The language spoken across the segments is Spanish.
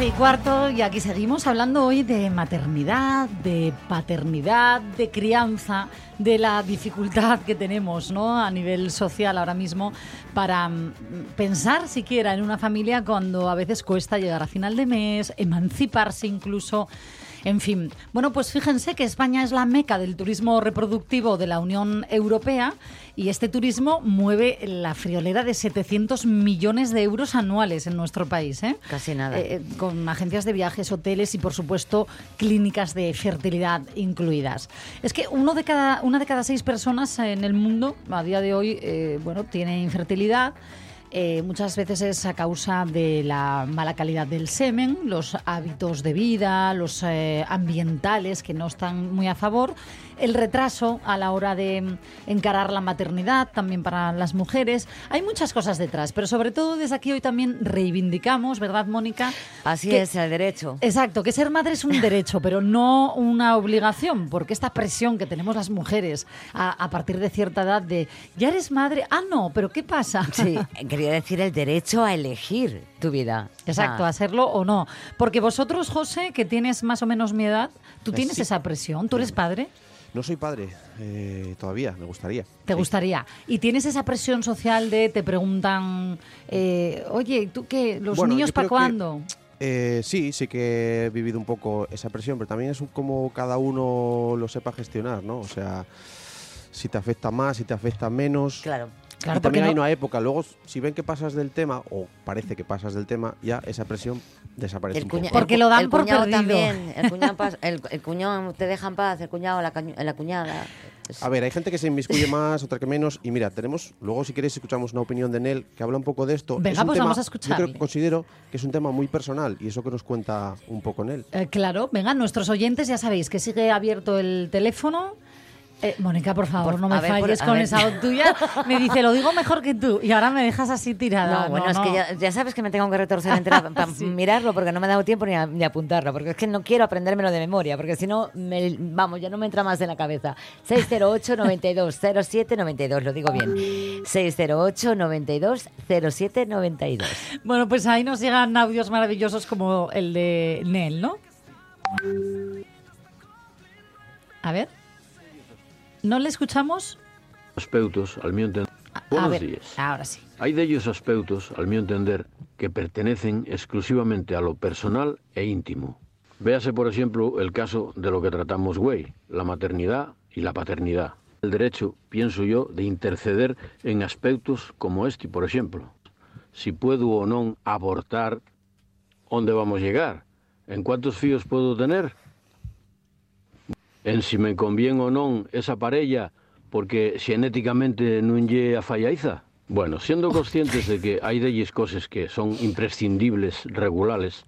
12 y cuarto y aquí seguimos hablando hoy de maternidad, de paternidad, de crianza, de la dificultad que tenemos ¿no? a nivel social ahora mismo para mm, pensar siquiera en una familia cuando a veces cuesta llegar a final de mes, emanciparse incluso. En fin, bueno, pues fíjense que España es la meca del turismo reproductivo de la Unión Europea y este turismo mueve la friolera de 700 millones de euros anuales en nuestro país. ¿eh? Casi nada. Eh, con agencias de viajes, hoteles y, por supuesto, clínicas de fertilidad incluidas. Es que uno de cada, una de cada seis personas en el mundo, a día de hoy, eh, bueno, tiene infertilidad. Eh, muchas veces es a causa de la mala calidad del semen, los hábitos de vida, los eh, ambientales que no están muy a favor, el retraso a la hora de encarar la maternidad también para las mujeres. Hay muchas cosas detrás, pero sobre todo desde aquí hoy también reivindicamos, ¿verdad, Mónica? Así Que- es, el derecho. Exacto, que ser madre es un derecho, pero no una obligación, porque esta presión que tenemos las mujeres a, a partir de cierta edad de, ya eres madre, ah, no, pero ¿qué pasa? Sí, quería decir el derecho a elegir tu vida. Exacto, Ah, a serlo o no. Porque vosotros, José, que tienes más o menos mi edad, ¿tú Eh, tienes sí. esa presión? ¿Tú eres padre? No soy padre eh, todavía, me gustaría. ¿Te Sí. gustaría? ¿Y tienes esa presión social de te preguntan, eh, oye, ¿tú qué? ¿Los Bueno, niños para creo que- cuándo? Eh, sí, sí que he vivido un poco esa presión, pero también es un- como cada uno lo sepa gestionar, ¿no? O sea, si te afecta más, si te afecta menos. Claro. Claro, y también hay no- una época, luego si ven que pasas del tema, o parece que pasas del tema, ya esa presión desaparece El un poco. Porque lo dan el por cuñado perdido. también. El cuñado, pas- el, el cuñado te deja en paz, el cuñado, la, la cuñada. Es- A ver, hay gente que se inmiscuye más, otra que menos. Y mira, tenemos, luego si queréis escuchamos una opinión de Nel que habla un poco de esto. Venga, Es un pues tema- vamos a Yo creo escucharle. que considero que es un tema muy personal y eso que nos cuenta un poco Nel. Eh, claro, venga, nuestros oyentes ya sabéis que sigue abierto el teléfono. Eh, Mónica, por favor, Por- no me ver, falles con ver. esa voz tuya. Me dice, lo digo mejor que tú. Y ahora me dejas así tirada. No, bueno, es no. que ya, ya sabes que me tengo que retorcer entera para Sí. mirarlo porque no me ha dado tiempo ni a, ni a apuntarlo, porque es que no quiero aprendérmelo de memoria, porque si no, me- vamos, ya no me entra más en la cabeza. 608 92 07 92, lo digo bien. 608 92 07 92. Bueno, pues ahí nos llegan audios maravillosos como el de Nel, ¿no? A ver. ¿No le escuchamos? aspectos, al mío entender. A Buenos ver, días. ahora sí. Hay de ellos aspectos, al mío entender, que pertenecen exclusivamente a lo personal e íntimo. Véase, por ejemplo, el caso de lo que tratamos hoy, la maternidad y la paternidad. El derecho, pienso yo, de interceder en aspectos como este, por ejemplo. Si puedo o no abortar, ¿dónde vamos a llegar? ¿En cuántos fíos puedo tener? En si me conviene o non esa parella porque xenéticamente non lle a fallaiza? Bueno, siendo conscientes de que hai delles cosas que son imprescindibles regulares,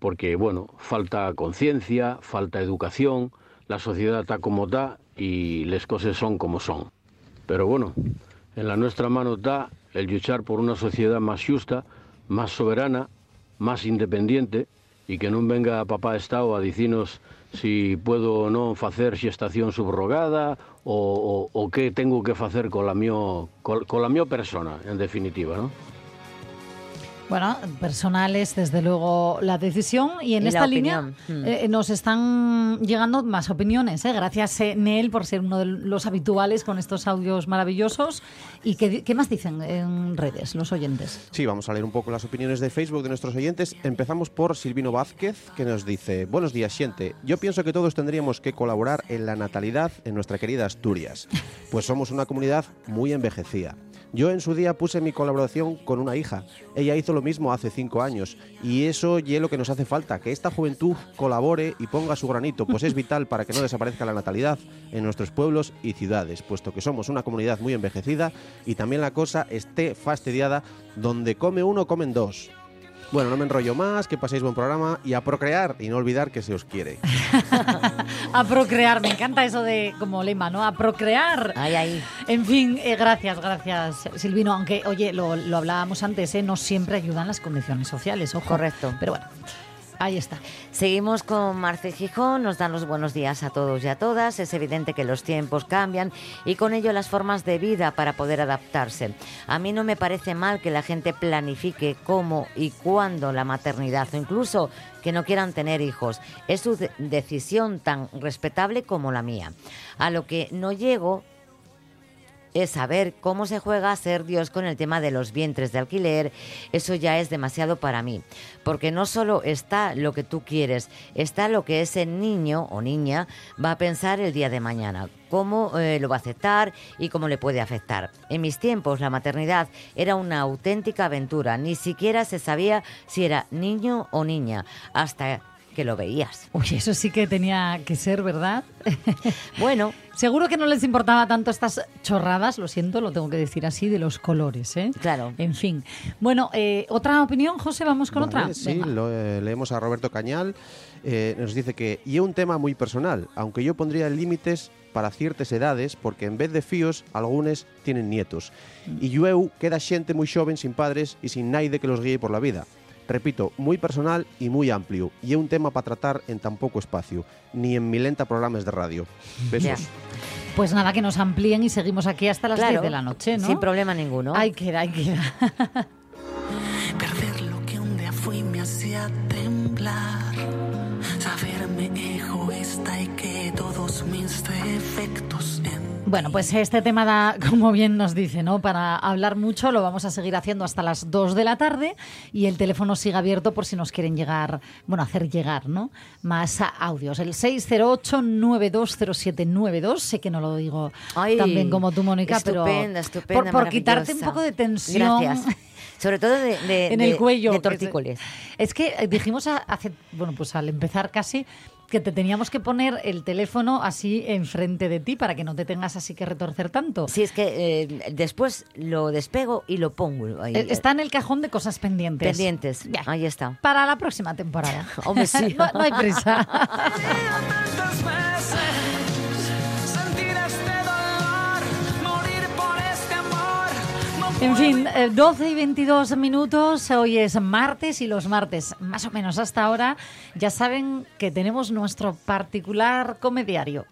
porque, bueno, falta conciencia, falta educación, la sociedad está como está y las cosas son como son. Pero bueno, en la nuestra mano está el luchar por una sociedad más justa, más soberana, más independiente y que non venga papá Estado a dicinos si puedo ou non facer xestación subrogada ou, o, o que tengo que facer cola mio, col, cola mio persona, en definitiva, non? Bueno, personal es desde luego la decisión y en Y esta línea opinión. Mm. eh, nos están llegando más opiniones. ¿eh? Gracias, eh, Nel, por ser uno de los habituales con estos audios maravillosos. ¿Y qué, qué más dicen en redes los oyentes? Sí, vamos a leer un poco las opiniones de Facebook de nuestros oyentes. Empezamos por Silvino Vázquez, que nos dice: Buenos días, Siente. Yo pienso que todos tendríamos que colaborar en la natalidad en nuestra querida Asturias, pues somos una comunidad muy envejecida. Yo en su día puse mi colaboración con una hija. Ella hizo lo mismo hace cinco años. Y eso es lo que nos hace falta, que esta juventud colabore y ponga su granito, pues es vital para que no desaparezca la natalidad en nuestros pueblos y ciudades, puesto que somos una comunidad muy envejecida y también la cosa esté fastidiada, donde come uno, comen dos. Bueno, no me enrollo más, que paséis buen programa y a procrear y no olvidar que se os quiere. A procrear, me encanta eso de como lema, ¿no? A procrear. Ahí, ahí. En fin, eh, gracias, gracias, Silvino. Aunque, oye, lo, lo hablábamos antes, ¿eh? no siempre ayudan las condiciones sociales, ojo. Correcto. Pero bueno, ahí está. Seguimos con Marce Gijón, nos dan los buenos días a todos y a todas. Es evidente que los tiempos cambian y con ello las formas de vida para poder adaptarse. A mí no me parece mal que la gente planifique cómo y cuándo la maternidad o incluso que no quieran tener hijos. Es su de- decisión tan respetable como la mía. A lo que no llego es saber cómo se juega a ser Dios con el tema de los vientres de alquiler. Eso ya es demasiado para mí. Porque no solo está lo que tú quieres, está lo que ese niño o niña va a pensar el día de mañana. Cómo eh, lo va a aceptar y cómo le puede afectar. En mis tiempos, la maternidad era una auténtica aventura. Ni siquiera se sabía si era niño o niña. Hasta que lo veías. Uy, eso sí que tenía que ser, ¿verdad? Bueno, Seguro que no les importaba tanto estas chorradas, lo siento, lo tengo que decir así, de los colores, ¿eh? Claro. En fin. Bueno, eh, ¿otra opinión, José? ¿Vamos con Vale, otra? Sí, lo, eh, leemos a Roberto Cañal. eh, nos dice que, y es un tema muy personal, aunque yo pondría límites para ciertas edades, porque en vez de fíos, algunos tienen nietos. Y yo queda xente muy joven, sin padres y sin naide que los guíe por la vida. Repito, muy personal y muy amplio, y es un tema para tratar en tan poco espacio, ni en milenta programas de radio. Besos. Ya. Pues nada, que nos amplíen y seguimos aquí hasta las claro, 10 de la noche, ¿no? sin problema ninguno. Ahí queda, ahí queda. Perder lo que un día fui me hacía temblar. Saberme egoísta y que todos mis defectos Bueno, pues este tema da, como bien nos dice, ¿no? Para hablar mucho, lo vamos a seguir haciendo hasta las 2 de la tarde y el teléfono sigue abierto por si nos quieren llegar, bueno, hacer llegar, ¿no? Más audios. El 608-920792, sé que no lo digo Ay, tan bien como tú, Mónica, pero estupenda, por, por quitarte un poco de tensión. Gracias. Sobre todo de, de- en de- el cuello. De tortícolis. Es que eh, dijimos a- hace, bueno, pues al empezar casi que te teníamos que poner el teléfono así enfrente de ti para que no te tengas así que retorcer tanto. Sí, es que eh, después lo despego y lo pongo ahí. Eh, Está en el cajón de cosas pendientes. pendientes. Ya. Ahí está. Para la próxima temporada. Hombre, sí. no, no hay prisa. En fin, eh, 12 y 22 minutos. Hoy es martes y los martes, más o menos hasta ahora, ya saben que tenemos nuestro particular comediario.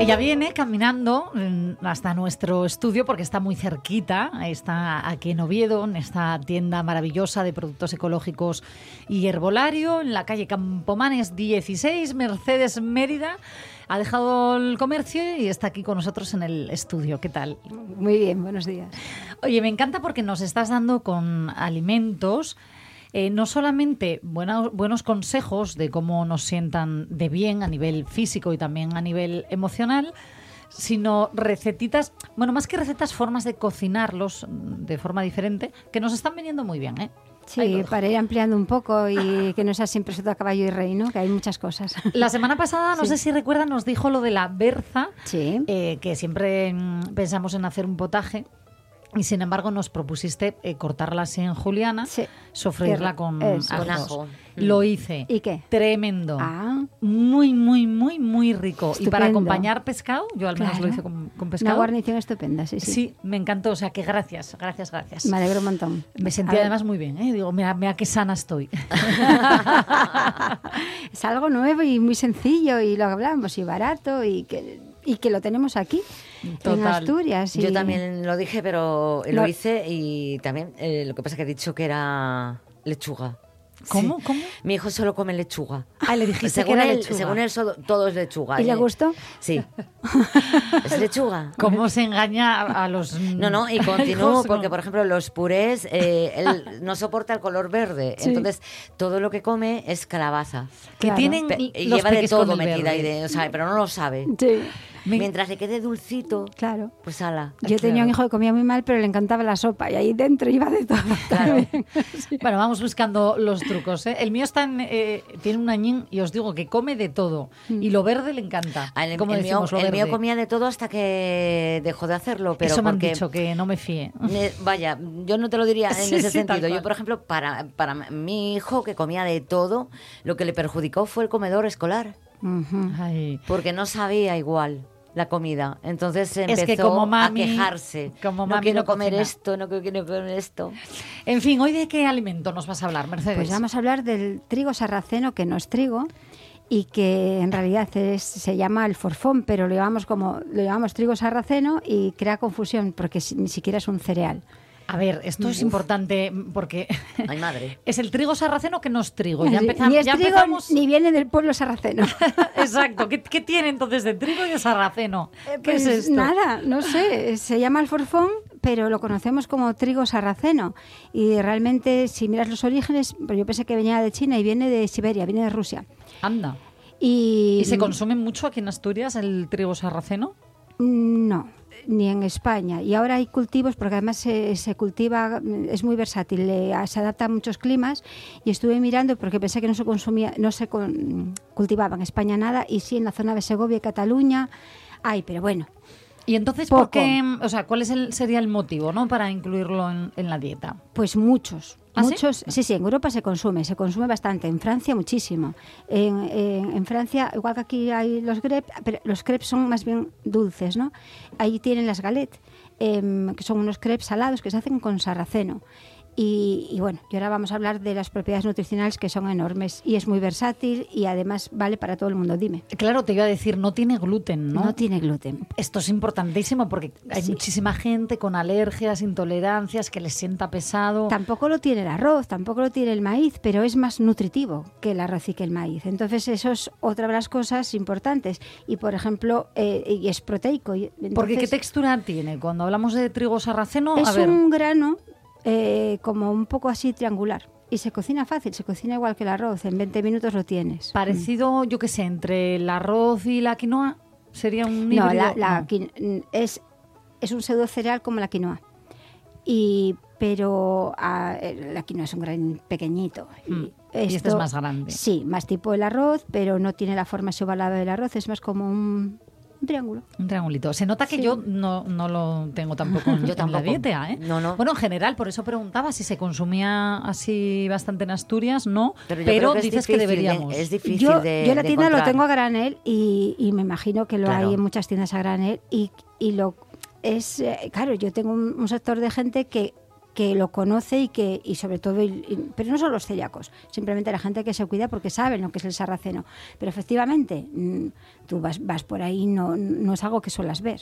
Ella viene caminando mm, hasta nuestro estudio porque está muy cerquita, está aquí en Oviedo, en esta tienda maravillosa de productos ecológicos y herbolario, en la calle Campomanes 16, Mercedes Mérida. Ha dejado el comercio y está aquí con nosotros en el estudio. ¿Qué tal? Muy bien, buenos días. Oye, me encanta porque nos estás dando con alimentos eh, no solamente buena- buenos consejos de cómo nos sientan de bien a nivel físico y también a nivel emocional, sino recetitas, bueno, más que recetas, formas de cocinarlos de forma diferente, que nos están viniendo muy bien, ¿eh? Sí, para ir ampliando un poco y que no sea siempre soto a caballo y rey, ¿no? Que hay muchas cosas. La semana pasada, no Sí. sé si recuerdan, nos dijo lo de la berza, Sí. eh, que siempre mm, pensamos en hacer un potaje. Y sin embargo nos propusiste eh, cortarla así en juliana, Sí. sofreírla con. Con ajo. Lo hice. ¿Y qué? Tremendo. Ah. Muy, muy, muy, muy rico. Y para acompañar pescado, yo al menos Claro. lo hice con, con Una pescado. guarnición estupenda, sí, sí. Sí, me encantó. O sea, que gracias, gracias, gracias. Me alegro un montón. Me A sentí además muy bien, ¿eh? Digo, mira, mira qué sana estoy. Es algo nuevo y muy sencillo y lo hablamos y barato y que, y que lo tenemos aquí, en. Asturias. y- Yo también lo dije, pero lo hice y también eh, lo que pasa que he dicho que era lechuga. ¿Cómo? Sí. ¿Cómo? Mi hijo solo come lechuga. Ah, le dijiste según que era él, lechuga. Según él, solo- todo es lechuga. ¿Y le Eh, gustó? Sí. ¿Es lechuga? ¿Cómo se engaña a los No, no, y continúo porque, No. por ejemplo, los purés, eh, él no soporta el color verde. Sí. Entonces, todo lo que come es calabaza. Que Claro. tienen Pe- y los lleva de todo metida ahí, de- o sea, pero no lo sabe. Sí. Me- Mientras le quede dulcito, Claro. pues ala. Yo tenía un hijo que comía muy mal, pero le encantaba la sopa y ahí dentro iba de todo. Claro. Bueno, vamos buscando los trucos. ¿eh? El mío está en, eh, tiene un añín y os digo que come de todo. Y lo verde le encanta. Ah, El, como el mío, decimos, el mío comía de todo hasta que dejó de hacerlo. Pero Eso me han porque, dicho, que no me fíe. Vaya, yo no te lo diría en Sí, ese sí, sentido. Yo, por ejemplo, para, para mi hijo que comía de todo, lo que le perjudicó fue el comedor escolar, porque no sabía igual la comida. Entonces se Es empezó que como mami- a quejarse. como no quiero no comer cocina". esto, no quiero comer esto. En fin, ¿hoy de qué alimento nos vas a hablar, Mercedes? Pues vamos a hablar del trigo sarraceno, que no es trigo y que en realidad es- se llama el forfón, pero lo llamamos como lo llamamos trigo sarraceno y crea confusión porque si- ni siquiera es un cereal. A ver, esto es importante porque Ay, madre. es el trigo sarraceno que no es trigo. Ya, Sí, empezam- ni es ya trigo empezamos. ni viene del pueblo sarraceno. Exacto. ¿Qué, qué tiene entonces de trigo y de sarraceno? ¿Qué Pues es esto? Nada, no sé, se llama alforfón, pero lo conocemos como trigo sarraceno. Y realmente, si miras los orígenes, pues yo pensé que venía de China y viene de Siberia, viene de Rusia. Anda. Y, ¿Y se consume mucho aquí en Asturias el trigo sarraceno? Mm, No, ni en España. Y ahora hay cultivos, porque además se, se cultiva, mm, es muy versátil, se adapta a muchos climas. Y estuve mirando porque pensé que no se consumía, no se con- cultivaba en España nada, y sí en la zona de Segovia y Cataluña. Hay, pero bueno, Y entonces, Poco. ¿por qué? O sea, ¿cuál es el, sería el motivo, no, para incluirlo en, en la dieta? Pues muchos. ¿Ah, muchos, sí? sí, en Europa se consume, se consume bastante, en Francia muchísimo. En, en- en Francia, igual que aquí hay los crepes, pero los crepes son más bien dulces, ¿no? Ahí tienen las galettes, em, que son unos crepes salados que se hacen con sarraceno. Y, y bueno, y ahora vamos a hablar de las propiedades nutricionales que son enormes y es muy versátil y además vale para todo el mundo. Dime, Claro, te iba a decir, no tiene gluten, ¿no? no, tiene gluten. Esto es importantísimo porque hay Sí. muchísima gente con alergias, intolerancias, que les sienta pesado. Tampoco lo tiene el arroz, tampoco lo tiene el maíz, pero es más nutritivo que el arroz y que el maíz. Entonces, eso es otra de las cosas importantes. Y, por ejemplo, eh, y es proteico. y- Porque ¿qué entonces, textura tiene? Cuando hablamos de trigo sarraceno, a Es ver, un grano eh, como un poco así triangular. Y se cocina fácil, se cocina igual que el arroz. En 20 minutos lo tienes. parecido, yo qué sé, entre el arroz y la quinoa, sería un No, híbrido. la, la No. quin- es, es un pseudo cereal como la quinoa. Y, pero ah, eh, la quinoa es un gran pequeñito. Mm. Y este es más grande. Sí, más tipo el arroz, pero no tiene la forma ovalada del arroz, es más como un, un triángulo. Un triangulito. Se nota que Sí. yo no, no lo tengo tampoco en, Yo en tampoco. la dieta, ¿eh? No, no. Bueno, en general, por eso preguntaba si se consumía así bastante en Asturias, no. Pero Pero, que dices que difícil de- deberíamos. es difícil Yo, de yo la de tienda lo tengo a granel y, y me imagino que lo Claro. hay en muchas tiendas a granel y, y lo es eh, claro yo tengo un, un sector de gente que que lo conoce y que y sobre todo y- pero no son los celíacos simplemente la gente que se cuida porque saben lo que es el sarraceno pero efectivamente mm, tú vas, vas por ahí no, no es algo que suelas ver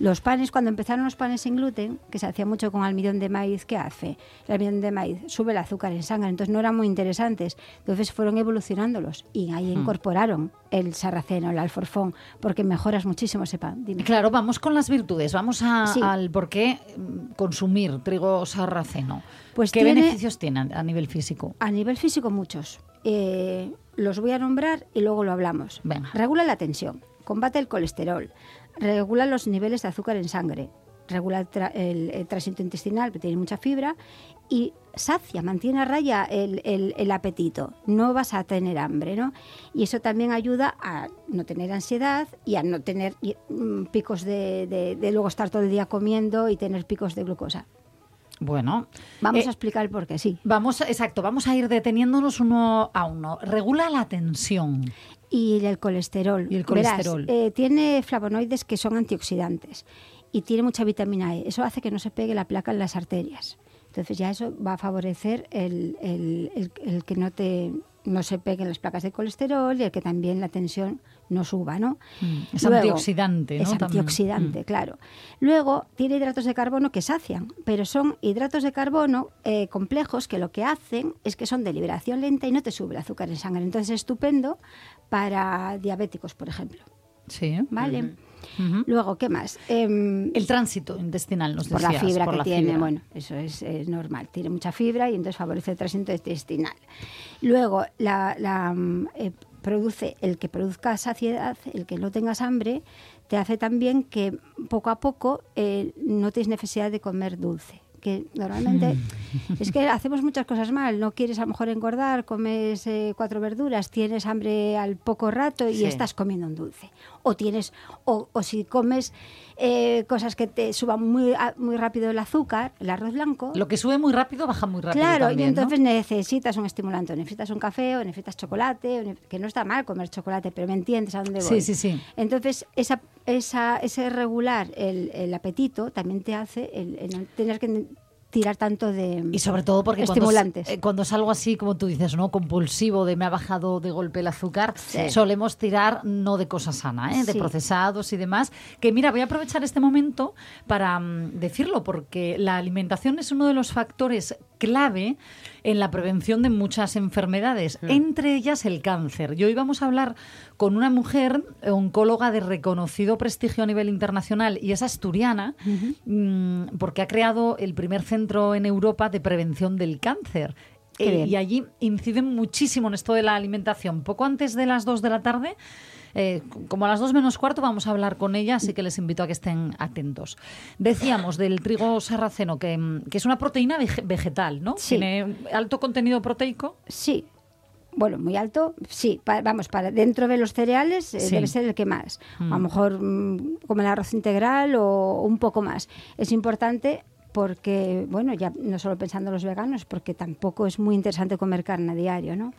los panes cuando empezaron los panes sin gluten que se hacía mucho con almidón de maíz ¿qué hace? el almidón de maíz sube el azúcar en sangre entonces no eran muy interesantes entonces fueron evolucionándolos y ahí incorporaron el sarraceno el alforfón porque mejoras muchísimo ese pan Dime. Claro, vamos con las virtudes. Vamos a- Sí. al por qué mm, consumir trigo sarraceno. Pues ¿Qué tiene- beneficios tiene a nivel físico? A nivel físico, muchos. Eh, los voy a nombrar y luego lo hablamos. Venga. Regula la tensión, combate el colesterol, regula los niveles de azúcar en sangre, regula el, tra- el- el tránsito intestinal, que tiene mucha fibra, y sacia, mantiene a raya el, el- el apetito. No vas a tener hambre, ¿no? Y eso también ayuda a no tener ansiedad y a no tener mm, picos de, de- de luego estar todo el día comiendo y tener picos de glucosa. Bueno, Vamos eh, a explicar por qué, sí. vamos, exacto, vamos a ir deteniéndonos uno a uno. Regula la tensión. Y el colesterol. Y el Verás, colesterol. eh, tiene flavonoides que son antioxidantes y tiene mucha vitamina E. Eso hace que no se pegue la placa en las arterias. Entonces ya eso va a favorecer el, el- el- el que no te no se peguen las placas de colesterol y el que también la tensión no suba, ¿no? Mm, es Luego, antioxidante, ¿no? Es antioxidante, Mm. claro. Luego tiene hidratos de carbono que sacian, pero son hidratos de carbono eh, complejos que lo que hacen es que son de liberación lenta y no te sube el azúcar en sangre. Entonces es estupendo para diabéticos, por ejemplo. Sí. ¿Vale? Luego, ¿qué más? Em, El tránsito intestinal, nos por la decías, fibra por que la tiene, fibra. bueno, eso es, eh, normal, tiene mucha fibra y entonces favorece el tránsito intestinal. Luego, la, la, mm, eh, produce el que produzca saciedad, el que no tengas hambre, te hace también que poco a poco eh, no tienes necesidad de comer dulce. Que normalmente es que hacemos muchas cosas mal. No quieres a lo mejor engordar, comes eh, cuatro verduras, tienes hambre al poco rato y Sí. estás comiendo un dulce. O tienes, o, o si comes eh, cosas que te suban muy, muy rápido el azúcar, el arroz blanco. Lo que sube muy rápido baja muy rápido. Claro, también, y ¿no? entonces necesitas un estimulante, o necesitas un café, o necesitas chocolate, o que no está mal comer chocolate, pero me entiendes a dónde Sí, voy. sí, sí. Entonces, esa, esa, ese regular el, el apetito también te hace el, el tener que tirar tanto de Y sobre todo porque cuando, estimulantes. es- eh, cuando es algo así, como tú dices, ¿no? Compulsivo, de me ha bajado de golpe el azúcar, Sí. solemos tirar no de cosas sanas, ¿eh? de Sí. procesados y demás. Que mira, voy a aprovechar este momento para mm, decirlo, porque la alimentación es uno de los factores clave en la prevención de muchas enfermedades, entre ellas el cáncer. Y hoy vamos a hablar con una mujer oncóloga de reconocido prestigio a nivel internacional y es asturiana, mm, porque ha creado el primer centro en Europa de prevención del cáncer. Eh, y allí inciden muchísimo en esto de la alimentación. Poco antes de las 2 de la tarde, eh, como a las 2 menos cuarto, vamos a hablar con ella, así que les invito a que estén atentos. Decíamos del trigo sarraceno, que, mm, que es una proteína vege- vegetal, ¿no? Sí. Tiene alto contenido proteico. Sí. Bueno, muy alto, sí. vamos, para dentro de los cereales eh, Sí. debe ser el que más. A lo mejor mm, como el arroz integral o un poco más. Es importante porque, bueno, ya no solo pensando en los veganos, porque tampoco es muy interesante comer carne a diario, ¿no?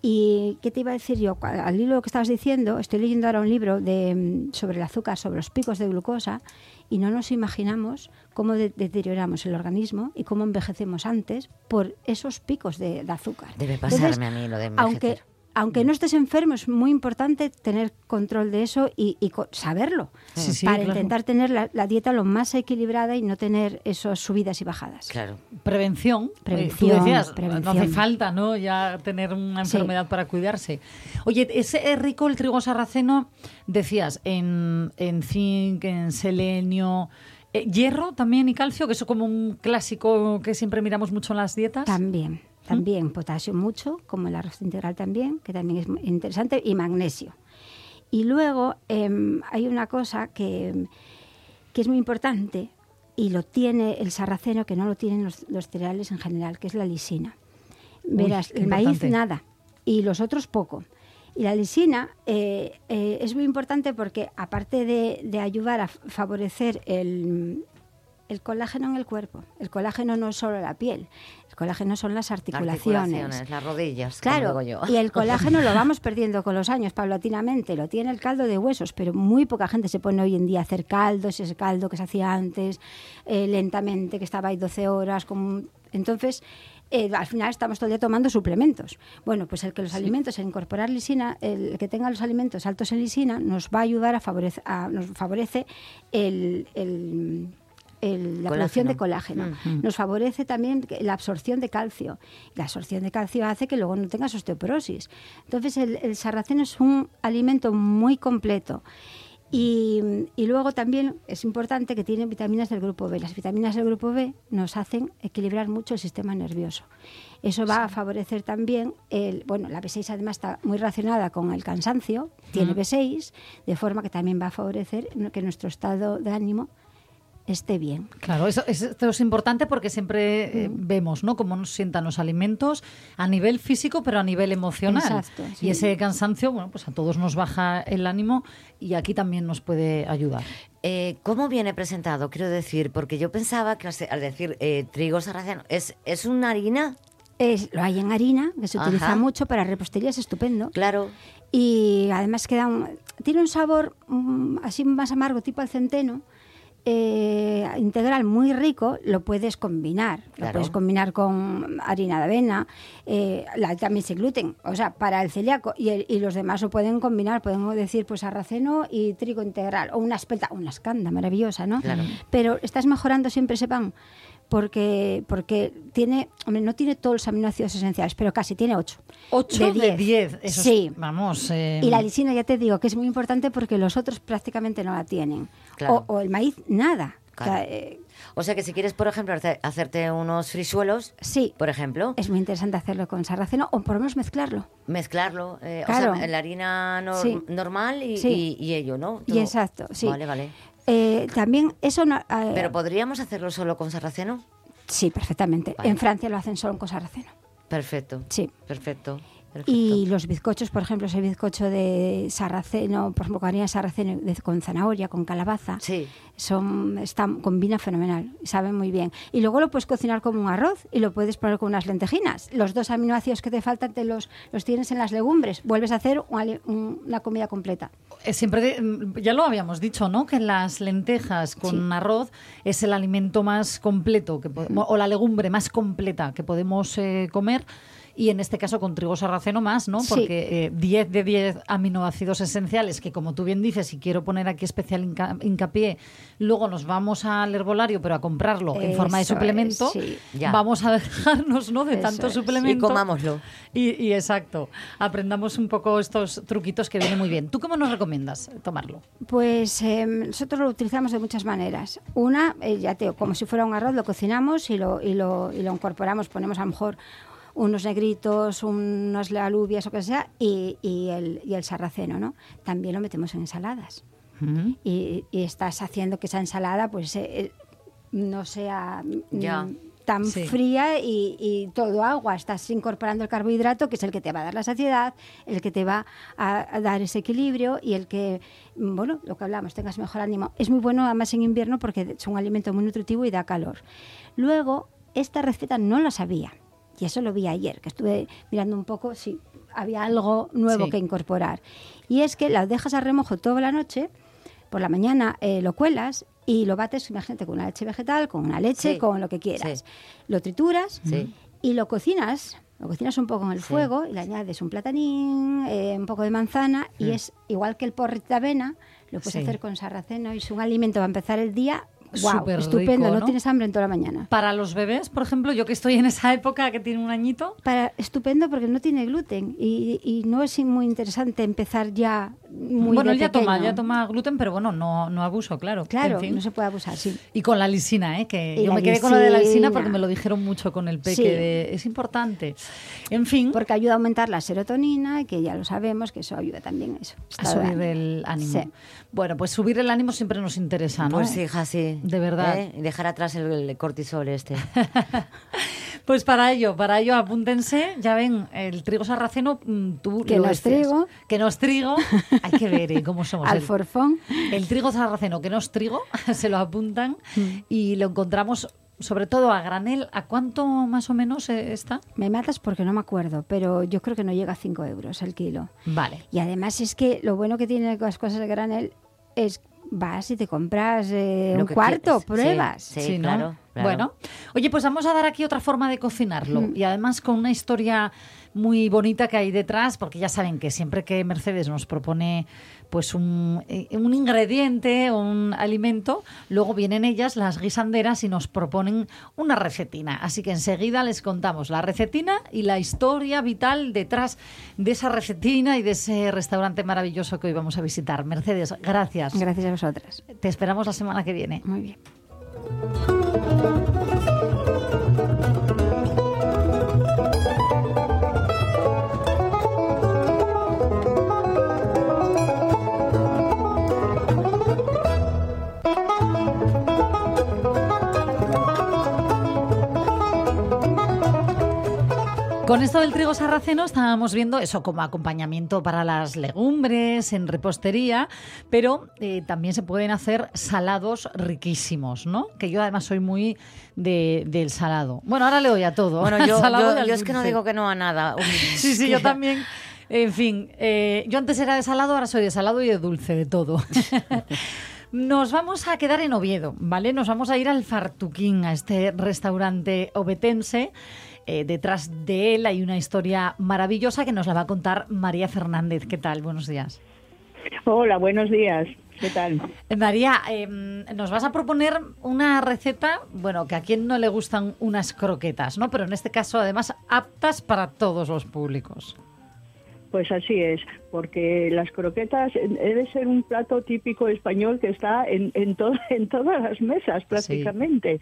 ¿Y qué te iba a decir yo? Al hilo que estabas diciendo, estoy leyendo ahora un libro de, mm, sobre el azúcar, sobre los picos de glucosa, y no nos imaginamos cómo de- deterioramos el organismo y cómo envejecemos antes por esos picos de, de azúcar. Debe Entonces, pasarme a mí lo de envejecer. aunque no estés enfermo, es muy importante tener control de eso y, saberlo Sí, sí, para claro. intentar tener la, la dieta lo más equilibrada y no tener esas subidas y bajadas. Claro. Prevención. Eh, Prevención, Tú decías, no hace falta, ¿no? Ya tener una Sí. enfermedad para cuidarse. Oye, ese es rico el trigo sarraceno, decías, en, en zinc, en selenio, eh, hierro también y calcio, que eso como un clásico que siempre miramos mucho en las dietas. También, también potasio mucho, como el arroz integral también, que también es interesante, y magnesio. Y luego em, hay una cosa que, que es muy importante y lo tiene el sarraceno, que no lo tienen los, los cereales en general, que es la lisina. Verás, el maíz nada y los otros poco. Y la lisina eh, eh, es muy importante porque aparte de, de ayudar a favorecer el, el colágeno en el cuerpo, el colágeno no es solo la piel, el colágeno son las articulaciones. Articulaciones, las rodillas, como Claro, digo yo. y el colágeno lo vamos perdiendo con los años, paulatinamente. Lo tiene el caldo de huesos, pero muy poca gente se pone hoy en día a hacer caldos, ese caldo que se hacía antes, eh, lentamente, que estaba ahí 12 horas. Con... Entonces, eh, al final estamos todo el día tomando suplementos. Bueno, pues el que los alimentos, el incorporar lisina, el que tenga los alimentos altos en lisina, nos va a ayudar a favorecer, nos favorece el- el el- la producción de colágeno. Nos favorece también la absorción de calcio. La absorción de calcio hace que luego no tengas osteoporosis. Entonces, el, el sarraceno es un alimento muy completo. Y, y luego también es importante que tiene vitaminas del grupo B. Las vitaminas del grupo B nos hacen equilibrar mucho el sistema nervioso. Eso va a favorecer también, el, bueno, la B6 además está muy relacionada con el cansancio, tiene B6, de forma que también va a favorecer que nuestro estado de ánimo esté bien. Claro, eso, es- esto es importante porque siempre eh, vemos ¿no? cómo nos sientan los alimentos a nivel físico, pero a nivel emocional. Exacto, sí. Y ese cansancio, bueno, pues a todos nos baja el ánimo y aquí también nos puede ayudar. Eh, ¿Cómo viene presentado? Quiero decir, porque yo pensaba que al decir eh, trigo sarraceno, ¿es, ¿es una harina? Es, lo hay en harina, que se Ajá. utiliza mucho para repostería, es estupendo. Claro. Y además queda un- tiene un sabor mm, así más amargo, tipo al centeno. Eh, integral muy rico, lo puedes combinar. Lo puedes combinar con harina de avena, eh, la, también sin gluten. O sea, para el celíaco y, el- y los demás lo pueden combinar. Podemos decir, pues sarraceno y trigo integral. O una espelta, una escanda maravillosa, ¿no? Claro. Pero estás mejorando siempre ese pan porque, porque tiene, hombre, no tiene todos los aminoácidos esenciales, pero casi tiene 8. 8 de 10. Eso es- Sí. vamos. eh, Y la lisina, ya te digo, que es muy importante porque los otros prácticamente no la tienen. Claro. O, o el maíz, nada. Claro. O sea, eh, O sea que si quieres, por ejemplo, hacer- hacerte unos frisuelos, sí, por ejemplo, es muy interesante hacerlo con sarraceno o por lo menos mezclarlo. mezclarlo, eh, Claro. o sea, la harina nor- Sí. normal y, Sí. y- y ello, ¿no? Y Todo. exacto, sí. Vale, vale. Eh, también eso no, eh, Pero podríamos hacerlo solo con sarraceno. sí, perfectamente. Vale. En Francia lo hacen solo con sarraceno. Perfecto. Sí. Perfecto. Perfecto. Y los bizcochos, por ejemplo, ese bizcocho de sarraceno, por ejemplo, harina sarraceno con zanahoria, con calabaza, Sí. son, están, combina fenomenal, saben muy bien. Y luego lo puedes cocinar como un arroz y lo puedes poner con unas lentejinas. Los dos aminoácidos que te faltan te los, los tienes en las legumbres. Vuelves a hacer un ali- un- una comida completa. Eh, Siempre, mm, ya lo habíamos dicho, ¿no? Que las lentejas con Sí. arroz es el alimento más completo que o la legumbre más completa que podemos eh, comer. Y en este caso con trigo sarraceno más, ¿no? Sí. Porque eh, 10 de 10 aminoácidos esenciales, que como tú bien dices, y quiero poner aquí especial hinca- hincapié, luego nos vamos al herbolario, pero a comprarlo en forma de es, suplemento, sí. Vamos a dejarnos, ¿no? De Eso tanto es. Suplemento. Y comámoslo. Y, y exacto, aprendamos un poco estos truquitos que vienen muy bien. ¿Tú cómo nos recomiendas tomarlo? Pues eh, nosotros lo utilizamos de muchas maneras. Una, eh, ya te digo, como si fuera un arroz, lo cocinamos y lo, y lo, y lo incorporamos, ponemos a lo mejor unos negritos, unas alubias o que sea, y, y el, y el sarraceno, ¿no? También lo metemos en ensaladas. Y, y estás haciendo que esa ensalada pues eh, eh, no sea mm, Ya. tan Sí. fría y, y todo agua. Estás incorporando el carbohidrato, que es el que te va a dar la saciedad, el que te va a, a dar ese equilibrio y el que, mm, bueno, lo que hablamos, tengas mejor ánimo. Es muy bueno además en invierno porque es un alimento muy nutritivo y da calor. Luego, esta receta no la sabía. Y eso lo vi ayer, que estuve mirando un poco si había algo nuevo Sí. que incorporar. Y es que la dejas a remojo toda la noche, por la mañana eh, lo cuelas y lo bates, imagínate, con una leche vegetal, con una leche, Sí, con lo que quieras. sí. Lo trituras y lo cocinas. Lo cocinas un poco en el fuego y le añades un platanín, eh, un poco de manzana y es igual que el porrito de avena, lo puedes hacer con sarraceno y es un alimento para empezar el día. Wow, Súper estupendo, rico, no ¿no? tienes hambre en toda la mañana. Para los bebés, por ejemplo, yo que estoy en esa época que tiene un añito, Para, estupendo porque no tiene gluten y, y no es muy interesante empezar ya muy bueno, de él ya toma, ya toma gluten, pero bueno, no, no abuso, claro. Claro, En fin. no se puede abusar, sí. Y con la lisina, ¿eh? que Y yo me quedé con lo de la lisina porque me lo dijeron mucho con el peque. Sí. de- es importante. En fin, Porque ayuda a aumentar la serotonina, que ya lo sabemos que eso ayuda también a eso. a subir el ánimo. Sí. Bueno, pues subir el ánimo siempre nos interesa, ¿no? Pues sí, hija, sí. De verdad. ¿Eh? Y dejar atrás el, el cortisol este. Pues para ello, para ello apúntense, ya ven, el trigo sarraceno, mm, tú Que lo no es trigo. Que no es trigo, hay que ver ¿eh? cómo somos. el- Alforfón. El trigo sarraceno, que no es trigo, se lo apuntan Mm. y lo encontramos sobre todo a granel. ¿A cuánto más o menos eh, está? Me matas porque no me acuerdo, pero yo creo que no llega a 5 euros el kilo. Vale. Y además es que lo bueno que tienen las cosas de granel es vas y te compras eh, un cuarto, quieres. pruebas. Sí, ¿no? claro, claro. Bueno, oye, pues vamos a dar aquí otra forma de cocinarlo Mm. y además con una historia muy bonita que hay detrás, porque ya saben que siempre que Mercedes nos propone pues un, eh, un ingrediente o un alimento, luego vienen ellas, las guisanderas, y nos proponen una recetina. Así que enseguida les contamos la recetina y la historia vital detrás de esa recetina y de ese restaurante maravilloso que hoy vamos a visitar. Mercedes, gracias. Gracias a vosotras. Te esperamos la semana que viene. Muy bien. Con esto del trigo sarraceno estábamos viendo eso como acompañamiento para las legumbres, en repostería, pero eh, también se pueden hacer salados riquísimos, ¿no? Que yo además soy muy de- del salado. Bueno, ahora le doy a todo. Bueno, al yo, yo, es que no digo que no a nada. Uy, Sí, sí, yo también. En fin, eh, yo antes era de salado, ahora soy de salado y de dulce, de todo. Nos vamos a quedar en Oviedo, ¿vale? Nos vamos a ir al Fartuquín, a este restaurante obetense. Eh, detrás de él hay una historia maravillosa que nos la va a contar María Fernández. ¿Qué tal? Buenos días. Hola, buenos días. ¿Qué tal? María, eh, nos vas a proponer una receta, bueno, que a quien no le gustan unas croquetas, ¿no? Pero en este caso, además, aptas para todos los públicos. Pues así es, porque las croquetas eh, debe ser un plato típico español que está en, en, to- en todas las mesas prácticamente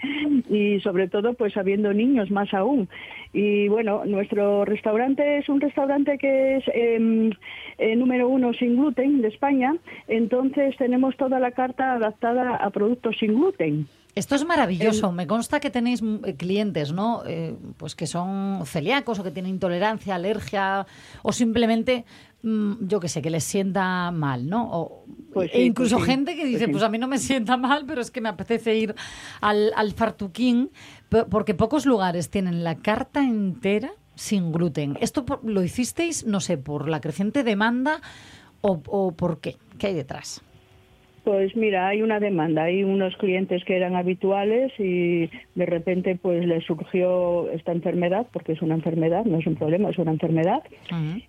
y sobre todo pues habiendo niños más aún. Y bueno, nuestro restaurante es un restaurante que es em, eh, número uno sin gluten de España, entonces tenemos toda la carta adaptada a productos sin gluten. Esto es maravilloso. Me consta que tenéis mm, eh, clientes, ¿no? Eh, pues que son celíacos o que tienen intolerancia, alergia o simplemente, mm, yo qué sé, que les sienta mal, ¿no? O, Pues e incluso pues sí, gente que pues dice, sí. pues a mí no me sienta mal, pero es que me apetece ir al, al fartuquín, porque pocos lugares tienen la carta entera sin gluten. ¿Esto por- lo hicisteis, no sé, por la creciente demanda o, o por qué? ¿Qué hay detrás? Pues mira, hay una demanda, hay unos clientes que eran habituales y de repente pues les surgió esta enfermedad, porque es una enfermedad, no es un problema, es una enfermedad.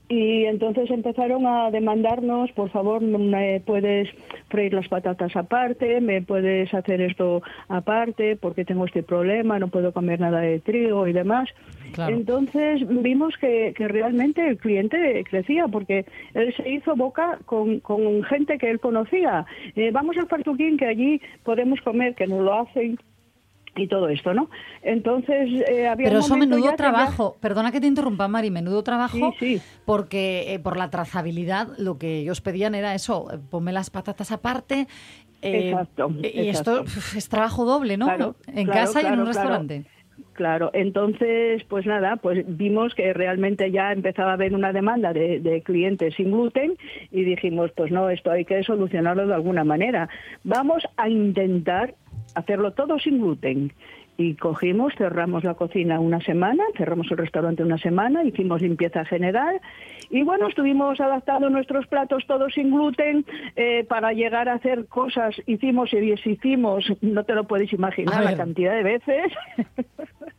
Y entonces empezaron a demandarnos, por favor, me puedes freír las patatas aparte, me puedes hacer esto aparte, porque tengo este problema, no puedo comer nada de trigo y demás. Claro. Entonces vimos que, que realmente el cliente crecía, porque él se hizo boca con, con gente que él conocía. Eh, vamos al Fartuquín, que allí podemos comer, que nos lo hacen. Y todo esto, ¿no? Entonces, eh, había Pero un eso menudo ya- trabajo, perdona que te interrumpa, Mari, menudo trabajo, Sí, sí. porque eh, por la trazabilidad lo que ellos pedían era eso, eh, ponme las patatas aparte. eh, Exacto, Y esto exacto. es trabajo doble, ¿no? Claro, en claro, casa y en un restaurante. Claro, entonces, pues nada, pues vimos que realmente ya empezaba a haber una demanda de, de clientes sin gluten y dijimos, pues no, esto hay que solucionarlo de alguna manera. Vamos a intentar hacerlo todo sin gluten. Y cogimos, cerramos la cocina una semana, cerramos el restaurante una semana, hicimos limpieza general y bueno, estuvimos adaptando nuestros platos todos sin gluten eh, para llegar a hacer cosas. Hicimos y deshicimos, no te lo puedes imaginar la cantidad de veces.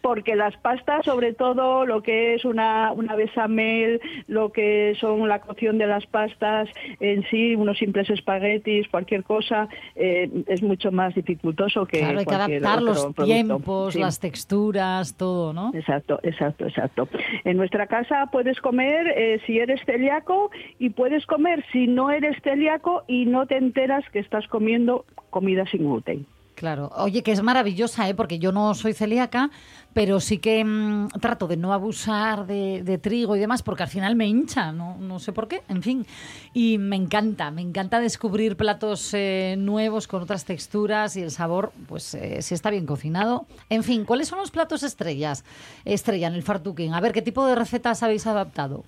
Porque las pastas, sobre todo lo que es una, una bechamel, lo que son la cocción de las pastas en sí, unos simples espaguetis, cualquier cosa, eh, es mucho más dificultoso que Claro, hay que adaptar los producto. tiempos, Sí. las texturas, todo, ¿no? Exacto, exacto, exacto. En nuestra casa puedes comer eh, si eres celíaco y puedes comer si no eres celíaco y no te enteras que estás comiendo comida sin gluten. Claro. Oye, que es maravillosa, ¿eh? porque yo no soy celíaca, pero sí que mm, trato de no abusar de, trigo y demás, porque al final me hincha, no, no sé por qué, en fin. Y me encanta, me encanta descubrir platos eh, nuevos con otras texturas y el sabor, pues eh, si está bien cocinado. En fin, ¿cuáles son los platos estrellas? Estrella en el fartuquín. A ver, ¿qué tipo de recetas habéis adaptado?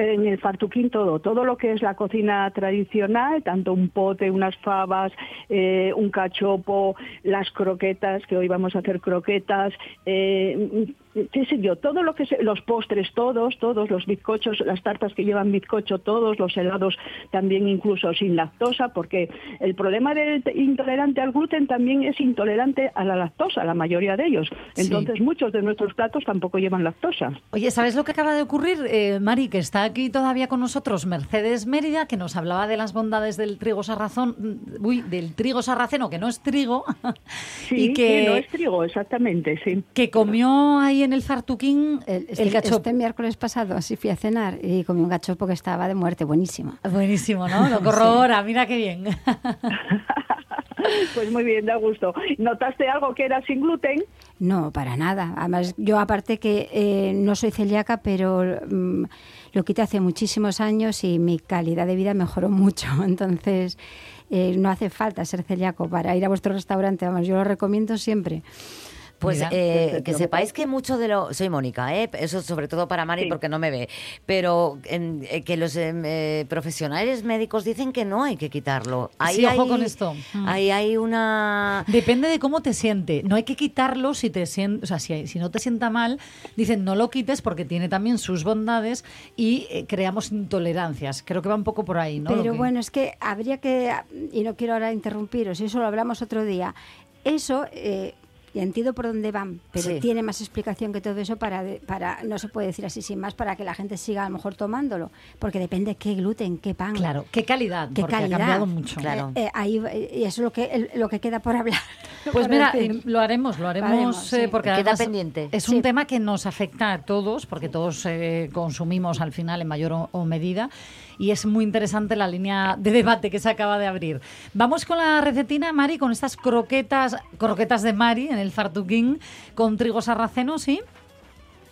En el fartuquín todo, todo lo que es la cocina tradicional, tanto un pote, unas fabas, eh, un cachopo, las croquetas, que hoy vamos a hacer croquetas, eh, qué sé yo, todo lo que se- los postres, todos, todos, los bizcochos, las tartas que llevan bizcocho, todos, los helados también incluso sin lactosa, porque el problema del intolerante al gluten también es intolerante a la lactosa, la mayoría de ellos. Sí. Entonces muchos de nuestros platos tampoco llevan lactosa. Oye, ¿sabes lo que acaba de ocurrir, eh, Mari? Que está aquí todavía con nosotros Mercedes Mérida, que nos hablaba de las bondades del trigo sarrazón, mm, uy, del trigo sarraceno, que no es trigo, Sí, y que, no es trigo, exactamente, sí. que comió ahí en el fartuquín El, el, este, cachopo. este miércoles pasado así fui a cenar y comí un cachopo que estaba de muerte, buenísimo. Buenísimo, ¿no? Lo corrobora, mira qué bien. Pues muy bien, da gusto. ¿Notaste algo que era sin gluten? No, para nada. Además, yo aparte que eh, no soy celíaca, pero mm, lo quité hace muchísimos años y mi calidad de vida mejoró mucho. Entonces, eh, no hace falta ser celíaco para ir a vuestro restaurante. Vamos, yo lo recomiendo siempre. Pues Mira. eh, que sepáis que mucho de lo... Soy Mónica, ¿eh? eso sobre todo para Mari Sí. porque no me ve, pero en- eh, que los em, eh, profesionales médicos dicen que no hay que quitarlo. Ahí Sí, ojo hay- con esto. Mm. Ahí hay una... Depende de cómo te siente. No hay que quitarlo si te sien- o sea, si, si no te sienta mal, dicen no lo quites porque tiene también sus bondades y eh, creamos intolerancias. Creo que va un poco por ahí, ¿no? Pero que- bueno, es que habría que, y no quiero ahora interrumpiros, eso lo hablamos otro día, eso, eh, ya entiendo por dónde van, pero Sí. tiene más explicación que todo eso para, de- para, no se puede decir así sin más, para que la gente siga a lo mejor tomándolo, porque depende qué gluten, qué pan. Claro, qué calidad, Qué porque calidad. ha cambiado mucho. Claro. Eh, eh, ahí, eh, y eso es lo que, el- lo que queda por hablar. Pues por mira, decir. eh, lo haremos, lo haremos, haremos, eh, sí. porque Queda pendiente. es Sí. un tema que nos afecta a todos, porque todos eh, consumimos al final en mayor o, o medida, y es muy interesante la línea de debate que se acaba de abrir. Vamos con la recetina, Mari, con estas croquetas, croquetas de Mari en el fartuquín con trigo sarraceno, ¿sí?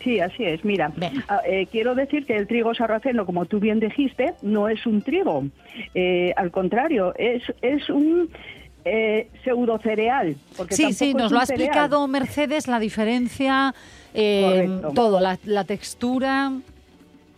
Sí, así es. Mira, ah, eh, quiero decir que el trigo sarraceno, como tú bien dijiste, no es un trigo. Eh, al contrario, es, es un eh, pseudo cereal. Porque Sí, sí, nos lo ha cereal. explicado Mercedes, la diferencia, eh, todo, la, la textura.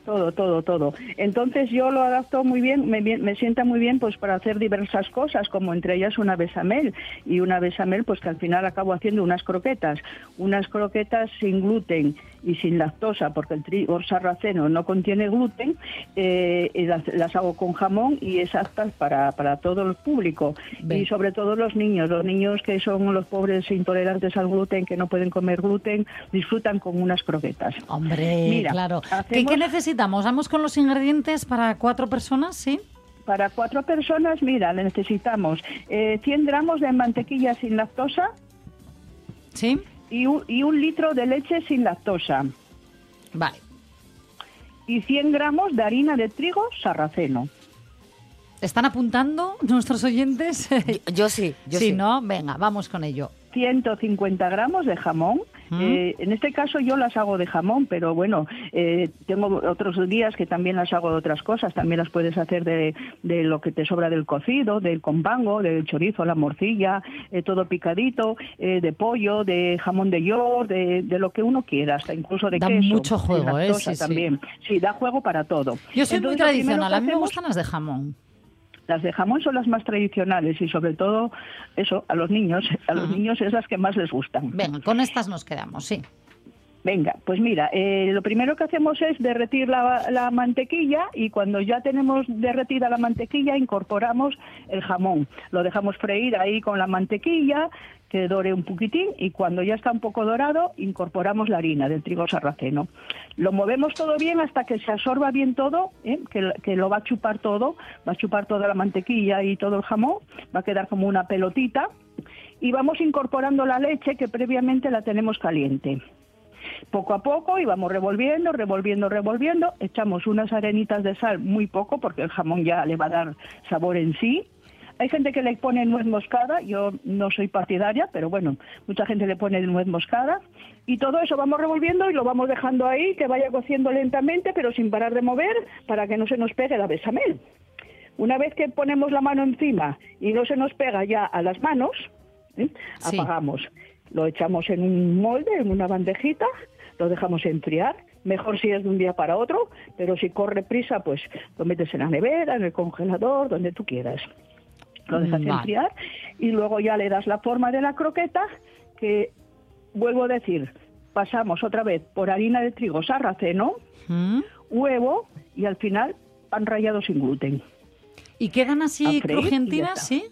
Todo, todo, todo. Entonces yo lo adapto muy bien, me, me sienta muy bien pues para hacer diversas cosas, como entre ellas una besamel. Y una besamel pues que al final acabo haciendo unas croquetas. Unas croquetas sin gluten y sin lactosa, porque el trigo sarraceno no contiene gluten, eh, las, las hago con jamón y es aptas para, para todo el público. Y sobre todo los niños, los niños que son los pobres intolerantes al gluten, que no pueden comer gluten, disfrutan con unas croquetas. Hombre, Mira, claro. ¿Qué, hacemos- qué necesitamos? Vamos con los ingredientes para cuatro personas, ¿sí? Para cuatro personas, mira, necesitamos eh, 100 gramos de mantequilla sin lactosa ¿Sí? Y un, y un litro de leche sin lactosa Vale. y 100 gramos de harina de trigo sarraceno. ¿Están apuntando nuestros oyentes? Yo, yo sí, yo sí, sí. ¿no? Venga, vamos con ello. 150 gramos de jamón. Mm. Eh, en este caso yo las hago de jamón, pero bueno, eh, tengo otros días que también las hago de otras cosas. También las puedes hacer de, de lo que te sobra del cocido, del compango, del chorizo, la morcilla, eh, todo picadito, eh, de pollo, de jamón de york, de, de lo que uno quiera, hasta incluso de Da queso. mucho juego, ¿eh? Sí, también. Sí, da juego para todo. Yo soy muy Entonces, tradicional, a mí me gustan las de jamón. Las de jamón son las más tradicionales y sobre todo eso a los niños, a los niños es las que más les gustan. Venga, con estas nos quedamos, sí. Venga, pues mira, eh, lo primero que hacemos es derretir la, la mantequilla y cuando ya tenemos derretida la mantequilla incorporamos el jamón. Lo dejamos freír ahí con la mantequilla, que dore un poquitín y cuando ya está un poco dorado incorporamos la harina del trigo sarraceno. Lo movemos todo bien hasta que se absorba bien todo, ¿eh? que, que lo va a chupar todo, va a chupar toda la mantequilla y todo el jamón, va a quedar como una pelotita y vamos incorporando la leche que previamente la tenemos caliente poco a poco y vamos revolviendo, revolviendo, revolviendo. Echamos unas arenitas de sal, muy poco, porque el jamón ya le va a dar sabor en sí. Hay gente que le pone nuez moscada, yo no soy partidaria, pero bueno, mucha gente le pone nuez moscada. Y todo eso vamos revolviendo y lo vamos dejando ahí, que vaya cociendo lentamente, pero sin parar de mover, para que no se nos pegue la bechamel. Una vez que ponemos la mano encima y no se nos pega ya a las manos, ¿eh? Sí. apagamos. Lo echamos en un molde, en una bandejita, lo dejamos enfriar. Mejor si es de un día para otro, pero si corre prisa, pues lo metes en la nevera, en el congelador, donde tú quieras. Lo dejas Vale. enfriar y luego ya le das la forma de la croqueta, que vuelvo a decir, pasamos otra vez por harina de trigo sarraceno, ¿Mm? huevo y al final pan rallado sin gluten. ¿Y quedan así freír está. sí?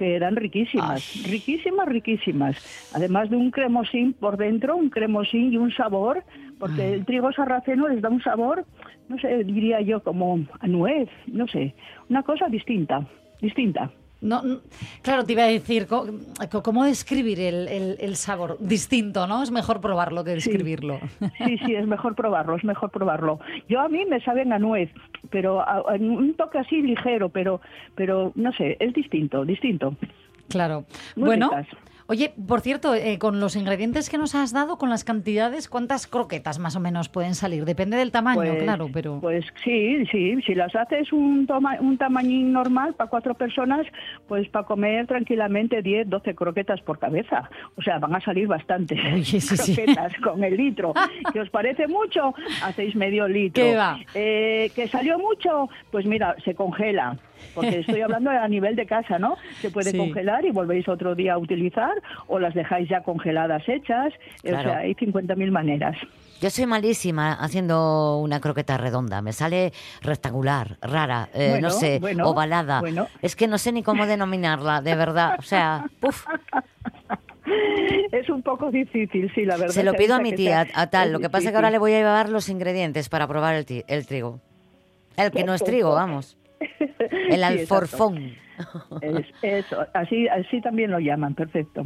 quedan riquísimas, riquísimas, riquísimas. Además de un cremosín por dentro, un cremosín y un sabor, porque el trigo sarraceno les da un sabor, no sé, diría yo como a nuez, no sé, una cosa distinta, distinta. No, no- claro, te iba a decir, ¿cómo describir el, el- el sabor? Distinto, ¿no? Es mejor probarlo que describirlo. Sí, sí, es mejor probarlo, es mejor probarlo. Yo a mí me saben a nuez, pero a- a un toque así ligero, pero, pero no sé, es distinto, distinto. Claro. Muy bueno, ricas. Oye, por cierto, eh, con los ingredientes que nos has dado, con las cantidades, ¿cuántas croquetas más o menos pueden salir? Depende del tamaño, Pues- claro, pero... Pues sí, sí, si las haces un, toma, un tamañín normal para cuatro personas, pues para comer tranquilamente 10, 12 croquetas por cabeza. O sea, van a salir bastantes Oye, sí, sí. croquetas con el litro. ¿Que os parece mucho? Hacéis medio litro. ¿Qué va? Eh, ¿Que salió mucho? Pues mira, se congela. Porque estoy hablando a nivel de casa, ¿no? Se puede Sí. congelar y volvéis otro día a utilizar o las dejáis ya congeladas hechas. Claro. O sea, hay 50.000 maneras. Yo soy malísima haciendo una croqueta redonda. Me sale rectangular, rara, eh, Bueno, no sé, bueno, ovalada. bueno. Es que no sé ni cómo denominarla, de verdad. O sea, puf. es un poco difícil, sí, la verdad. Se lo pido a mi tía, a tal. Lo que pasa es que ahora le voy a llevar los ingredientes para probar el, el trigo. El que no es trigo, vamos. El Sí, alforfón. Es- eso, así, así también lo llaman, perfecto.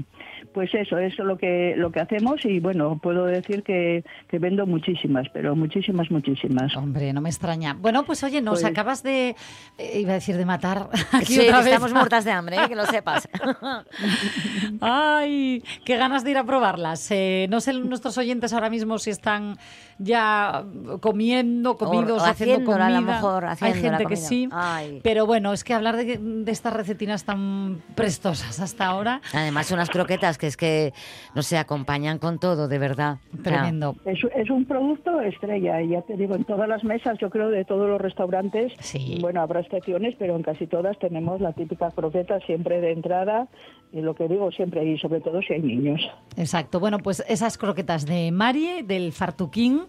Pues eso, eso es lo que, lo que hacemos y bueno, puedo decir que, que vendo muchísimas, pero muchísimas, muchísimas. Hombre, no me extraña. Bueno, pues oye, nos Pues- acabas de, eh, iba a decir de matar aquí Sí, otra vez. estamos muertas de hambre, ¿eh? que lo sepas. Ay, qué ganas de ir a probarlas. Eh, no sé nuestros oyentes ahora mismo si están ya comiendo, comidos, o haciendo haciéndola, a comida. lo mejor, Hay gente que comida. sí. Ay. Pero bueno, es que hablar de, de estas recetinas tan prestosas hasta ahora, Además, unas croquetas que es que, no sé, acompañan con todo, de verdad. Tremendo. Es, es un producto estrella, y ya te digo, en todas las mesas, yo creo, de todos los restaurantes, Sí. bueno, habrá excepciones, pero en casi todas tenemos la típica croqueta siempre de entrada, y lo que digo siempre, y sobre todo si hay niños. Exacto. Bueno, pues esas croquetas de Marie, del Fartuquín,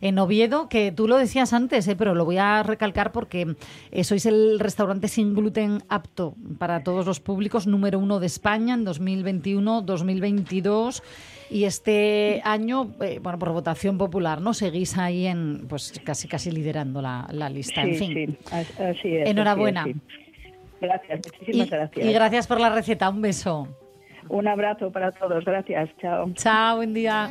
en Oviedo, que tú lo decías antes, eh, pero lo voy a recalcar porque eh, sois el restaurante sin gluten apto para todos los públicos, número uno de España en 2021-2022. Y este año, eh, bueno, por votación popular, ¿no? Seguís ahí en, pues casi casi liderando la, la lista. en fin. sí, as- así es. Enhorabuena. así es, sí. Gracias, Y, muchísimas gracias. y gracias por la receta. Un beso. Un abrazo para todos, gracias, chao. Chao, buen día.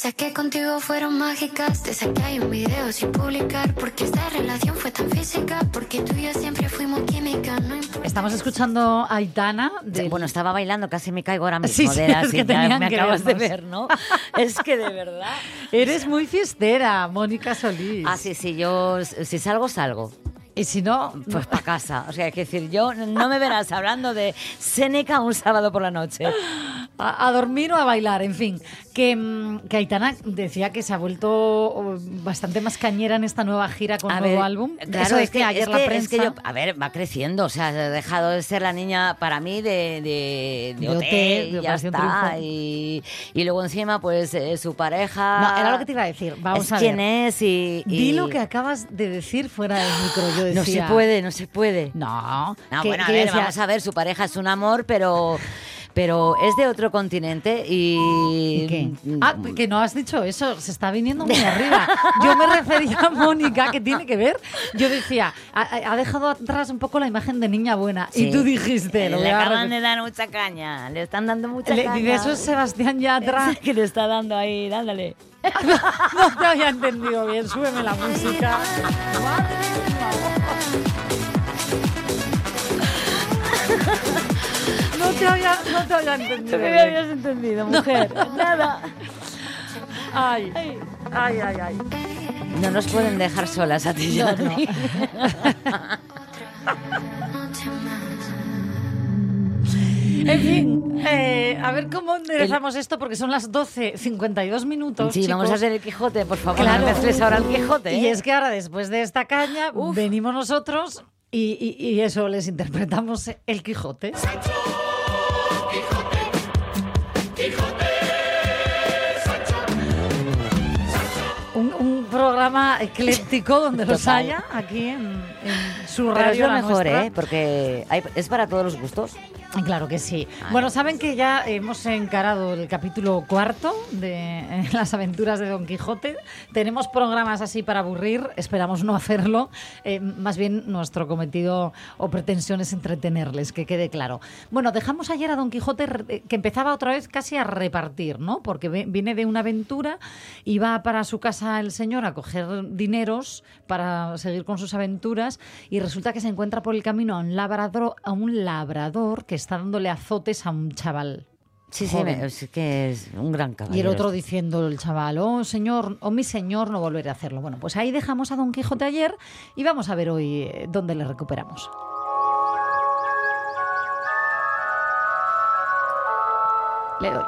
Esas que contigo fueron mágicas, de esas que hay un video sin publicar, porque esta relación fue tan física, porque tú y yo siempre fuimos química, no importa. Estamos escuchando a Aitana. del- Bueno, estaba bailando, casi me caigo ahora mismo. Sí, sí, de la es que me que acabas de vernos. ver, ¿no? es que de verdad. Eres muy fiestera, Mónica Solís. Ah, sí, sí, yo si salgo, salgo. Y si no, Pues para casa. O sea, hay que decir, yo no me verás hablando de Seneca un sábado por la noche. a, a dormir o a bailar, en fin. Que, mm, que Aitana decía que se ha vuelto oh, bastante más cañera en esta nueva gira con A nuevo ver, álbum. Claro, Eso es que, decía ayer es la que- prensa. es que yo, a ver, va creciendo, o sea, ha dejado de ser la niña para mí de, de, de De hotel, ya está. Y, y luego encima, pues, eh, su pareja... No, era lo que te iba a decir. Vamos es a quién ver. es y... y- Di lo que acabas de decir fuera del micro. Yo No se decía, puede, no se puede. No. No, bueno, a ver, decía, vamos a ver, su pareja es un amor, pero... Pero es de otro continente y... ¿y qué? Ah, que no has dicho eso, se está viniendo muy arriba. Yo me refería a Mónica, que tiene que ver. Yo decía, ha, ha dejado atrás un poco la imagen de niña buena. Y tú dijiste, lo Le a acaban de dar mucha caña, le están dando mucha Le- caña. dice, eso es Sebastián Yatra. que le está dando ahí, dándole. No te había entendido bien, súbeme la música. No te había, no te había entendido. ¿Qué me habías entendido, mujer? Nada. Ay, ay, ay, ay. No nos pueden dejar solas a ti y a No, no. En fin, eh, a ver cómo enderezamos esto porque son las 12.52 minutos. Sí, vamos a hacer el Quijote, por favor. Claro. No mezcles ahora el Quijote. Y ¿eh? es que ahora, después de esta caña, Uf. venimos nosotros y, y- y eso les interpretamos el Quijote. Programa ecléctico donde los Total. haya aquí en, en su Pero radio. es lo la mejor, nuestra. ¿eh? Porque hay- es para todos los gustos. Claro que sí. Bueno, saben que ya hemos encarado el capítulo cuarto de eh, las aventuras de Don Quijote. Tenemos programas así para aburrir, esperamos no hacerlo. Eh, más bien nuestro cometido o pretensión es entretenerles, que quede claro. Bueno, dejamos ayer a Don Quijote re- que empezaba otra vez casi a repartir, ¿no? Porque viene de una aventura y va para su casa el señor a coger dineros para seguir con sus aventuras y resulta que se encuentra por el camino a un labrador, a un labrador que está dándole azotes a un chaval. Sí, sí, Joven. es que es un gran caballero. Y el otro diciendo el chaval, oh señor, oh mi señor, no volveré a hacerlo. Bueno, pues ahí dejamos a Don Quijote ayer y vamos a ver hoy eh, dónde le recuperamos. Le doy.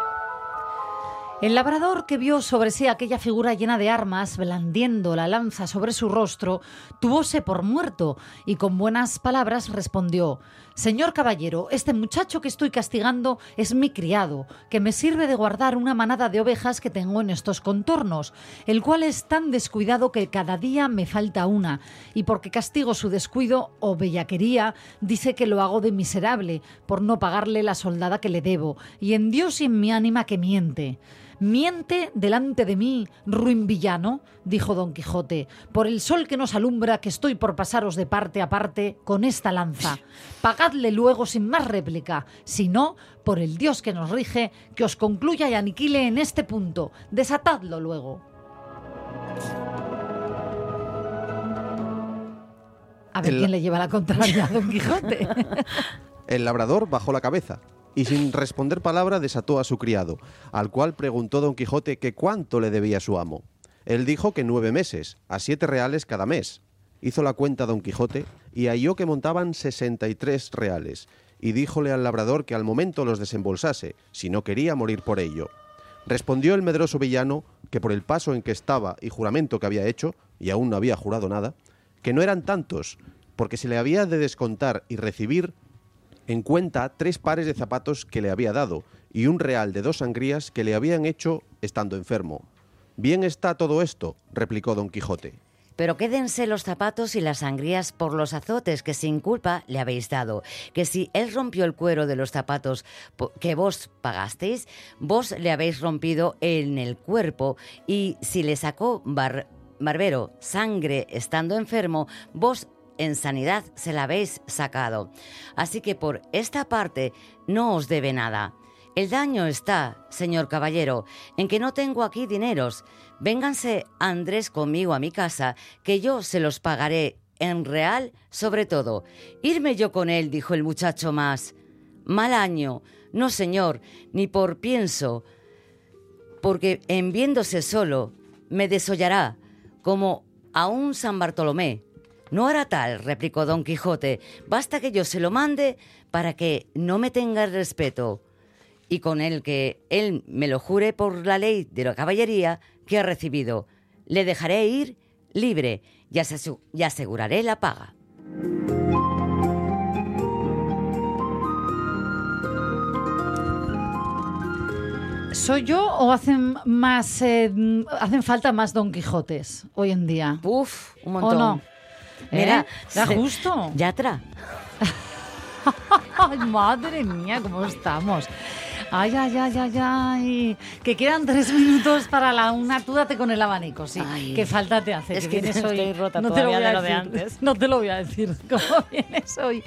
El labrador que vio sobre sí aquella figura llena de armas, blandiendo la lanza sobre su rostro, tuvose por muerto y con buenas palabras respondió Señor caballero, este muchacho que estoy castigando es mi criado, que me sirve de guardar una manada de ovejas que tengo en estos contornos, el cual es tan descuidado que cada día me falta una, y porque castigo su descuido o bellaquería, dice que lo hago de miserable, por no pagarle la soldada que le debo, y en Dios y en mi ánima que miente. Miente delante de mí, ruin villano, dijo don Quijote, por el sol que nos alumbra que estoy por pasaros de parte a parte con esta lanza. Pagadle luego sin más réplica, si no, por el Dios que nos rige, que os concluya y aniquile en este punto. Desatadlo luego. A ver El- quién le lleva la contraria a don Quijote. El labrador bajó la cabeza y sin responder palabra desató a su criado, al cual preguntó don Quijote que cuánto le debía su amo. Él dijo que nueve meses, a siete reales cada mes. Hizo la cuenta don Quijote y halló que montaban sesenta y tres reales, y díjole al labrador que al momento los desembolsase, si no quería morir por ello. Respondió el medroso villano que por el paso en que estaba y juramento que había hecho, y aún no había jurado nada, que no eran tantos, porque se le había de descontar y recibir en cuenta tres pares de zapatos que le había dado y un real de dos sangrías que le habían hecho estando enfermo. Bien está todo esto, replicó don Quijote. Pero quédense los zapatos y las sangrías por los azotes que sin culpa le habéis dado. Que si él rompió el cuero de los zapatos que vos pagasteis, vos le habéis rompido en el cuerpo. Y si le sacó bar- barbero sangre estando enfermo, vos en sanidad se la habéis sacado. Así que por esta parte no os debe nada. El daño está, señor caballero, en que no tengo aquí dineros. Vénganse Andrés conmigo a mi casa, que yo se los pagaré en real sobre todo. Irme yo con él, dijo el muchacho más. Mal año. No, señor, ni por pienso, porque en viéndose solo me desollará, como a un San Bartolomé. No hará tal, replicó don Quijote, basta que yo se lo mande para que no me tenga el respeto. Y con el que él me lo jure por la ley de la caballería que ha recibido, le dejaré ir libre y, aseguraré la paga. ¿Soy yo o hacen más eh, hacen falta más Don Quijotes hoy en día? Uf, un ¿O montón. no? Mira, ¿Eh? da se- justo. Yatra. Ay, madre mía, cómo estamos. Ay, ay, ay, ay, ay. Que quedan tres minutos para la una. Tú date con el abanico, sí. Ay. Qué falta te hace. Es que que vienes estoy hoy. rota no te lo voy a de lo de decir. antes. No te lo voy a decir cómo vienes hoy.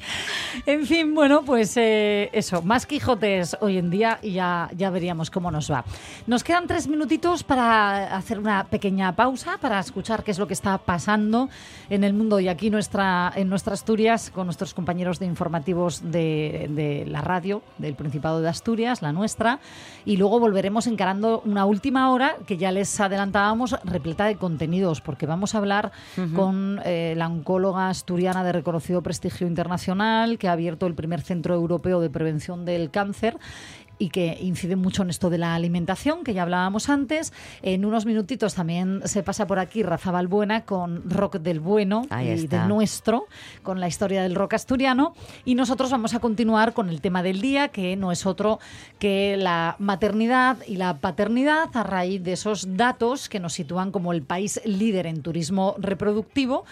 En fin, bueno, pues eh, eso. Más Quijotes hoy en día y ya, ya veríamos cómo nos va. Nos quedan tres minutitos para hacer una pequeña pausa, para escuchar qué es lo que está pasando en el mundo y aquí nuestra, en nuestra Asturias con nuestros compañeros de informativos de, de la radio del Principado de Asturias, la nuestra, y luego volveremos encarando una última hora que ya les adelantábamos repleta de contenidos, porque vamos a hablar con eh, la oncóloga asturiana de reconocido prestigio internacional que ha abierto el primer centro europeo de prevención del cáncer y que incide mucho en esto de la alimentación, que ya hablábamos antes. En unos minutitos también se pasa por aquí Rafa Balbuena con Rock del Bueno Ahí y está. del nuestro, con la historia del rock asturiano. Y nosotros vamos a continuar con el tema del día, que no es otro que la maternidad y la paternidad, a raíz de esos datos que nos sitúan como el país líder en turismo reproductivo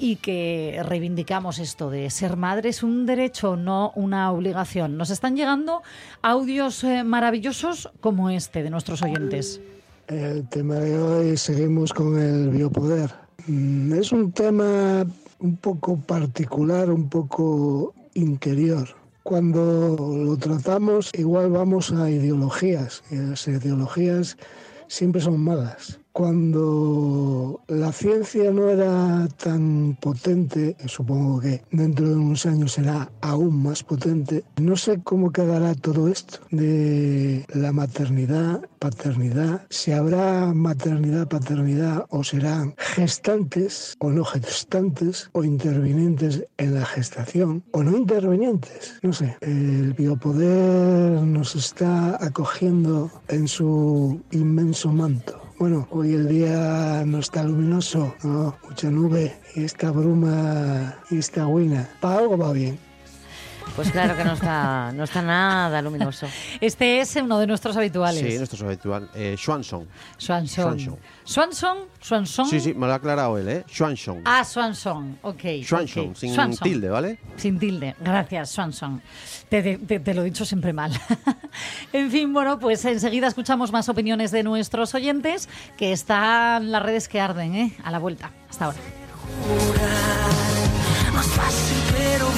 y que reivindicamos esto de ser madre es un derecho, no una obligación. Nos están llegando audios eh, maravillosos como este de nuestros oyentes. El tema de hoy seguimos con el biopoder. Mm, Es un tema un poco particular, un poco interior. Cuando lo tratamos igual vamos a ideologías y las ideologías siempre son malas. Cuando la ciencia no era tan potente, supongo que dentro de unos años será aún más potente, no sé cómo quedará todo esto de la maternidad, paternidad, si habrá maternidad, paternidad o serán gestantes o no gestantes o intervinientes en la gestación o no intervinientes, no sé, el biopoder nos está acogiendo en su inmenso manto. Bueno, hoy el día no está luminoso, ¿no? mucha nube esta bruma y esta huina. Para algo va bien. Pues claro que no está, no está nada luminoso. Este es uno de nuestros habituales. Sí, nuestro habitual. Eh, Swanson. Swanson. Swanson. Swanson. Swanson. Sí, sí, me lo ha aclarado él, ¿eh? Swanson. Ah, Swanson. Ok. Swanson, sin Swanson. tilde, ¿vale? Sin tilde. Gracias, Swanson. Te, te- te lo he dicho siempre mal. en fin, bueno, pues enseguida escuchamos más opiniones de nuestros oyentes, que están las redes que arden, ¿eh? A la vuelta. Hasta ahora. Más fácil, pero.